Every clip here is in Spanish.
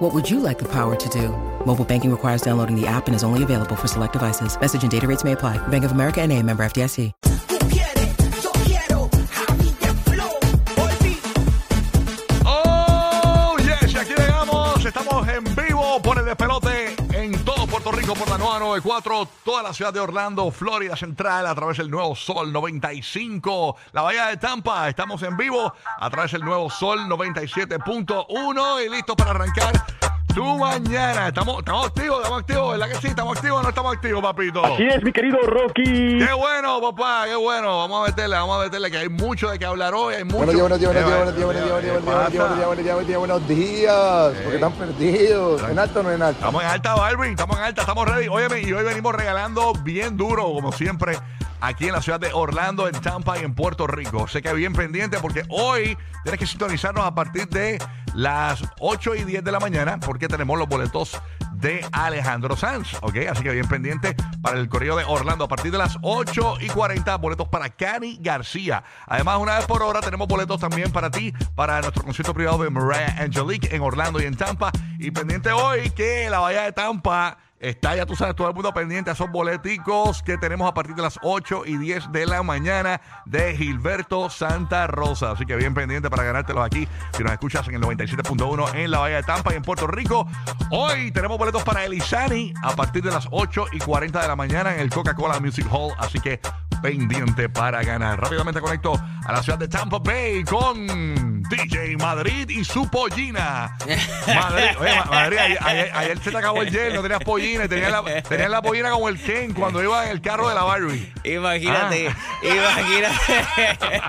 What would you like the power to do? Mobile banking requires downloading the app and is only available for select devices. Message and data rates may apply. Bank of America and a member FDIC. ¡Oh, yes! Aquí llegamos. Estamos en vivo por el por la nueva 94, toda la ciudad de Orlando, Florida Central, a través del nuevo Sol 95, la Bahía de Tampa. Estamos en vivo a través del nuevo Sol 97.1 y listo para arrancar tu mañana. Estamos, estamos activos, estamos activos, ¿verdad que sí? ¿Estamos activos o no estamos activos, papito? Así es, mi querido Rocky. Qué bueno, papá, qué bueno. Vamos a meterle, vamos a meterle, que hay mucho de qué hablar hoy. Hay mucho. Buenos días, buenos días, buenos días, buenos días, buenos días, buenos días, porque están perdidos. ¿En alto o no en alto? Estamos en alta, Barbie. Estamos en alta, estamos ready. Óyeme, y hoy venimos regalando bien duro, como siempre, aquí en la ciudad de Orlando, en Tampa y en Puerto Rico. Sé que bien pendiente porque hoy tienes que sintonizarnos a partir de las 8 y 10 de la mañana porque tenemos los boletos de Alejandro Sanz, ¿ok? Así que bien pendiente para el correo de Orlando a partir de las 8 y 40, boletos para Cani García. Además, una vez por hora tenemos boletos también para ti, para nuestro concierto privado de Mariah Angelique en Orlando y en Tampa. Y pendiente hoy que la Bahía de Tampa está, ya tú sabes, todo el mundo pendiente a esos boleticos que tenemos a partir de las 8 y 10 de la mañana de Gilberto Santa Rosa. Así que bien pendiente para ganártelos aquí. Si nos escuchas en el 97.1 en la Bahía de Tampa y en Puerto Rico. Hoy tenemos boletos para Elizani a partir de las 8 y 40 de la mañana en el Coca-Cola Music Hall. Así que pendiente para ganar. Rápidamente conecto a la ciudad de Tampa Bay con DJ Madrid y su pollina. Madrid, oye, Ma- Madrid, ayer, ayer- ayer se te acabó el gel, no tenías pollina y tenías la, tenías la pollina como el Ken cuando iba en el carro de la Barbie. Imagínate, imagínate.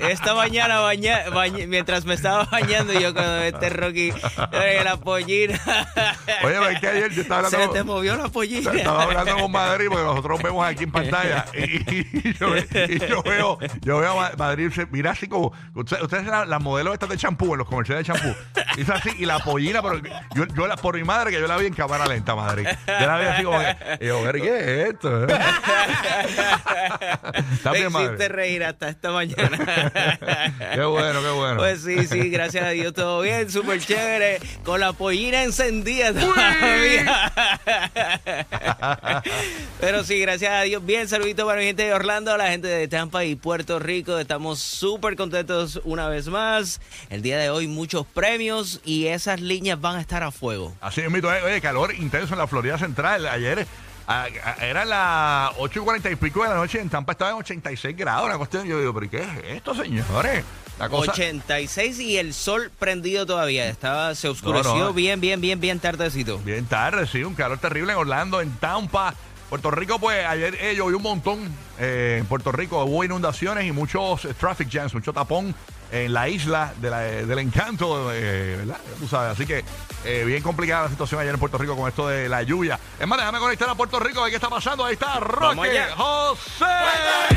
Esta mañana baña, mientras me estaba bañando yo cuando este Rocky eh, la pollina. Oye, pero es que ayer yo estaba Se hablando. te movió la pollina. Estaba hablando con Madrid porque nosotros vemos aquí en pantalla y, y yo, y yo veo yo veo a Ma- Madrid se- mira así como ustedes, ustedes las las modelos estas de champú en los comerciales de champú hizo así y la pollina pero yo, yo la, por mi madre que yo la vi en cámara lenta Madrid yo la vi así como que y yo ver qué es esto está bien madre reír hasta esta mañana. qué bueno qué bueno Pues sí, sí, gracias a Dios todo bien, súper chévere, con la pollina encendida todavía. Pero sí, gracias a Dios, bien saludito para mi gente de Orlando, la gente de Tampa y Puerto Rico. Estamos súper contentos una vez más. El día de hoy muchos premios y esas líneas van a estar a fuego. Así es, mito. Oye, calor intenso en la Florida Central. Ayer a- a- era las 8 y 40 y pico de la noche. En Tampa estaba en 86 grados. Una cuestión. Yo digo, ¿pero qué es esto, señores? La cosa. 86 y el sol prendido todavía. Estaba, se oscureció No, no. bien, bien, bien, bien tardecito. Bien tarde, sí. Un calor terrible en Orlando, en Tampa. Puerto Rico, pues ayer eh, llovió un montón. eh, en Puerto Rico hubo inundaciones y muchos eh, traffic jams, mucho tapón en la isla de la- del encanto, eh, ¿verdad? Tú sabes, así que eh, bien complicada la situación ayer en Puerto Rico con esto de la lluvia. Es más, déjame conectar a Puerto Rico, a ver qué está pasando. Ahí está Roque allá. José. ¡Eh,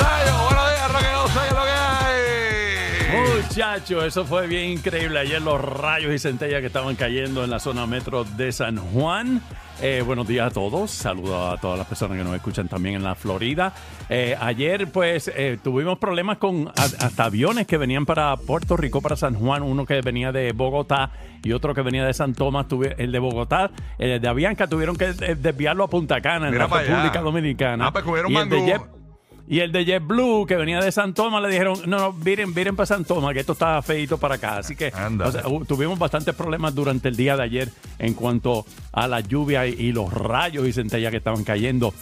rayo! Buenos días, Roque José, ¿qué es lo que hay? Muchachos, eso fue bien increíble. Ayer los rayos y centellas que estaban cayendo en la zona metro de San Juan. Eh, buenos días a todos. Saludo a todas las personas que nos escuchan también en la Florida. Eh, ayer, pues, eh, tuvimos problemas con hasta aviones que venían para Puerto Rico, para San Juan. Uno que venía de Bogotá y otro que venía de San Tomás. Tuve- el de Bogotá, el de Avianca, tuvieron que eh, desviarlo a Punta Cana, en Mira la allá. República Dominicana. Ah, pues y el de mangú. Jet- y el de JetBlue, que venía de San Tomás, le dijeron, no, no, miren, miren para San Tomás, que esto está feito para acá. Así que Anda. o sea, tuvimos bastantes problemas durante el día de ayer en cuanto a la lluvia y, y los rayos y centellas que estaban cayendo.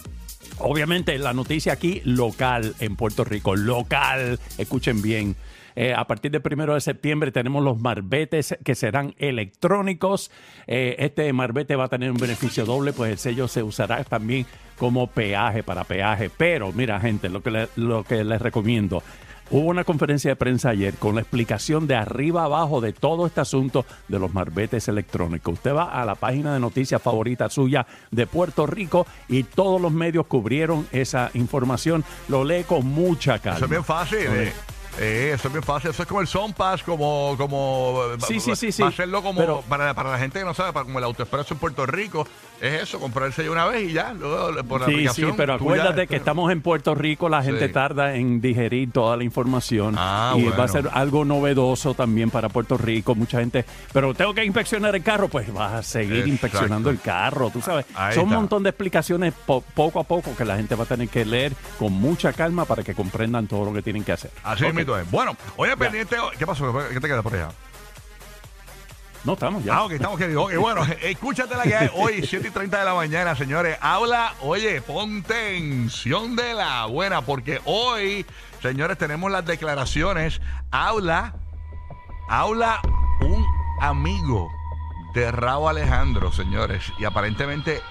Obviamente, la noticia aquí local en Puerto Rico, local, escuchen bien. Eh, a partir del primero de septiembre tenemos los marbetes que serán electrónicos. Eh, este marbete va a tener un beneficio doble, pues el sello se usará también como peaje para peaje. Pero mira, gente, lo que, le- lo que les recomiendo. Hubo una conferencia de prensa ayer con la explicación de arriba abajo de todo este asunto de los marbetes electrónicos. Usted va a la página de noticias favorita suya de Puerto Rico y todos los medios cubrieron esa información. Lo lee con mucha calma. Eso es bien fácil. eh. Eh, eso es bien fácil. Eso es como el Pass, como. como Sí, sí, sí, sí. Hacerlo como. Pero- para, para la gente que no sabe, para, como el AutoExpreso en Puerto Rico, es eso, comprarse una vez y ya. Luego, por la Sí, aplicación. sí, pero ya, acuérdate que estamos en Puerto Rico, la gente Sí. tarda en digerir toda la información Ah, y bueno. va a ser algo novedoso también para Puerto Rico, mucha gente, pero tengo que inspeccionar el carro, pues vas a seguir Exacto. inspeccionando el carro, tú sabes. Ahí Son un montón de explicaciones po- poco a poco que la gente va a tener que leer con mucha calma para que comprendan todo lo que tienen que hacer. Así Ok. Es. Bueno, oye, pendiente. ¿Qué pasó? ¿Qué te queda por allá? No, estamos ya. Ah, ok, estamos queridos. Ok, bueno, escúchate la que hay hoy, 7 y 30 de la mañana, señores. Habla, oye, pon tensión de la buena, porque hoy, señores, tenemos las declaraciones. Habla, habla un amigo de Raúl Alejandro, señores, y aparentemente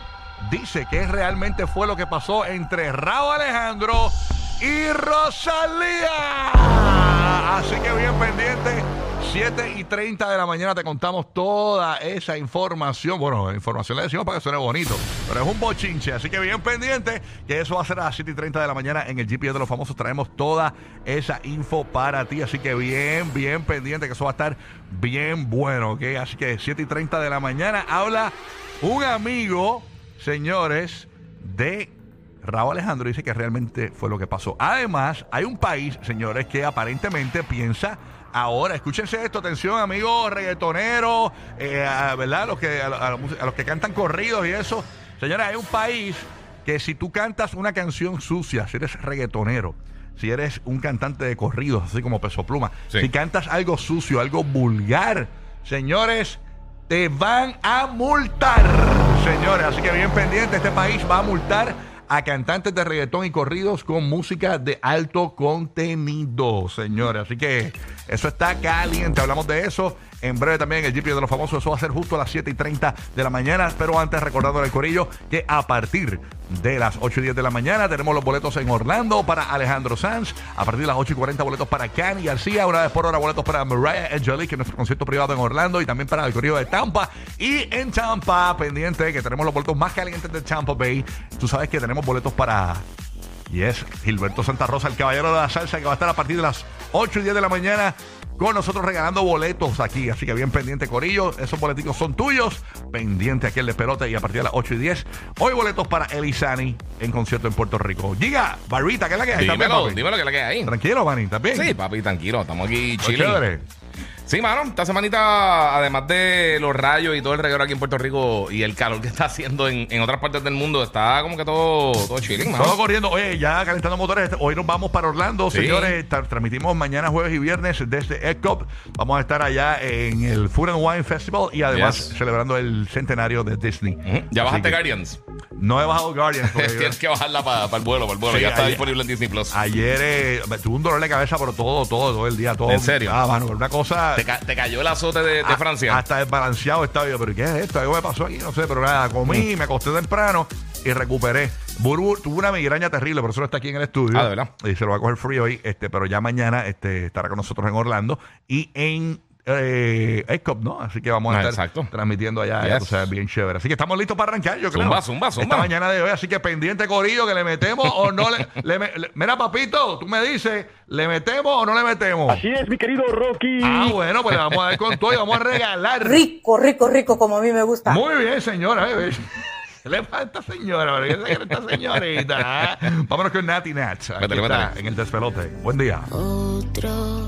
dice que realmente fue lo que pasó entre Raúl Alejandro y Rosalía. Así que bien pendiente. 7 y 30 de la mañana te contamos toda esa información. Bueno, información le decimos para que suene bonito, pero es un bochinche. Así que bien pendiente, que eso va a ser a las 7 y 30 de la mañana en el GPS de los famosos. Traemos toda esa info para ti. Así que bien, bien pendiente, que eso va a estar bien bueno. ¿ok? Así que 7 y 30 de la mañana habla un amigo, señores, de Raúl Alejandro dice que realmente fue lo que pasó. Además, hay un país, señores, que aparentemente piensa ahora, escúchense esto, atención, amigos reggaetoneros, eh, a- ¿verdad? Los que, a, a los que cantan corridos y eso. Señores, hay un país que si tú cantas una canción sucia, si eres reggaetonero, si eres un cantante de corridos, así como Peso Pluma, Sí. si cantas algo sucio, algo vulgar, señores, te van a multar, señores. Así que bien pendiente, este país va a multar a cantantes de reggaetón y corridos con música de alto contenido, señores. Así que eso está caliente. Hablamos de eso en breve también el GP de los famosos. Eso va a ser justo a las 7 y 30 de la mañana. Pero antes, recordando al Corillo que a partir de las 8 y 10 de la mañana tenemos los boletos en Orlando para Alejandro Sanz. A partir de las 8 y 40 boletos para Cani García. Una vez por hora boletos para Mariah Angelique, que es nuestro concierto privado en Orlando. Y también para el Corillo de Tampa. Y en Tampa, pendiente que tenemos los boletos más calientes de Tampa Bay. Tú sabes que tenemos boletos para y es Gilberto Santa Rosa, el caballero de la salsa, que va a estar a partir de las 8 y 10 de la mañana con nosotros regalando boletos aquí. Así que bien pendiente, Corillo. Esos boleticos son tuyos. Pendiente aquí el de pelota y a partir de las 8 y 10. Hoy boletos para Elizani en concierto en Puerto Rico. Giga, Barbita, ¿qué es la que hay? ¿Estás bien, Dímelo, dímelo que es la que hay. Tranquilo, Manny, ¿estás bien? Sí, papi, tranquilo, estamos aquí Pues chévere. Sí, mano, esta semanita, además de los rayos y todo el reguero aquí en Puerto Rico y el calor que está haciendo en, en otras partes del mundo, está como que todo, todo chilling, mano. Todo corriendo. Oye, ya calentando motores. Hoy nos vamos para Orlando, Sí. señores. Tra- transmitimos mañana, jueves y viernes desde ECOP. Vamos a estar allá en el Food and Wine Festival y además Yes. celebrando el centenario de Disney. ¿Ya Así bajaste que Guardians? No he bajado Guardians. Tienes que bajarla para el vuelo, para el vuelo. Sí, ya está ayer- disponible en Disney Plus. Ayer eh, tuve un dolor de cabeza, pero todo, todo, todo el día. Todo, ¿En serio? Ah, mano, una cosa. ¿Te, ca- te cayó el azote de, de a- Francia? Hasta desbalanceado estaba yo. ¿Pero qué es esto? Algo me pasó aquí, no sé. Pero nada, Mm. comí, me acosté temprano y recuperé. Burbu tuvo una migraña terrible, por eso no está aquí en el estudio. Ah, ¿de verdad? Y se lo va a coger frío hoy, este, pero ya mañana este, estará con nosotros en Orlando y en eh, ¿no? Así que vamos a Ah, estar exacto. transmitiendo allá, Yes. ya tú sabes, bien chévere. Así que estamos listos para arrancar, yo creo. Zumba, zumba, zumba. Esta mañana de hoy, así que pendiente, Corillo, que le metemos o no le, le le- Mira, papito, tú me dices, ¿le metemos o no le metemos? Así es, mi querido Rocky. Ah, bueno, pues le vamos a dar con todo y vamos a regalar. Rico, rico, rico, como a mí me gusta. Muy bien, señora. eh, eh. ¿Qué le pasa a esta señora? ¿Qué se cree esta señorita? ah? Vámonos con Nati Nats. Aquí está, en el despelote. Buen día. Otro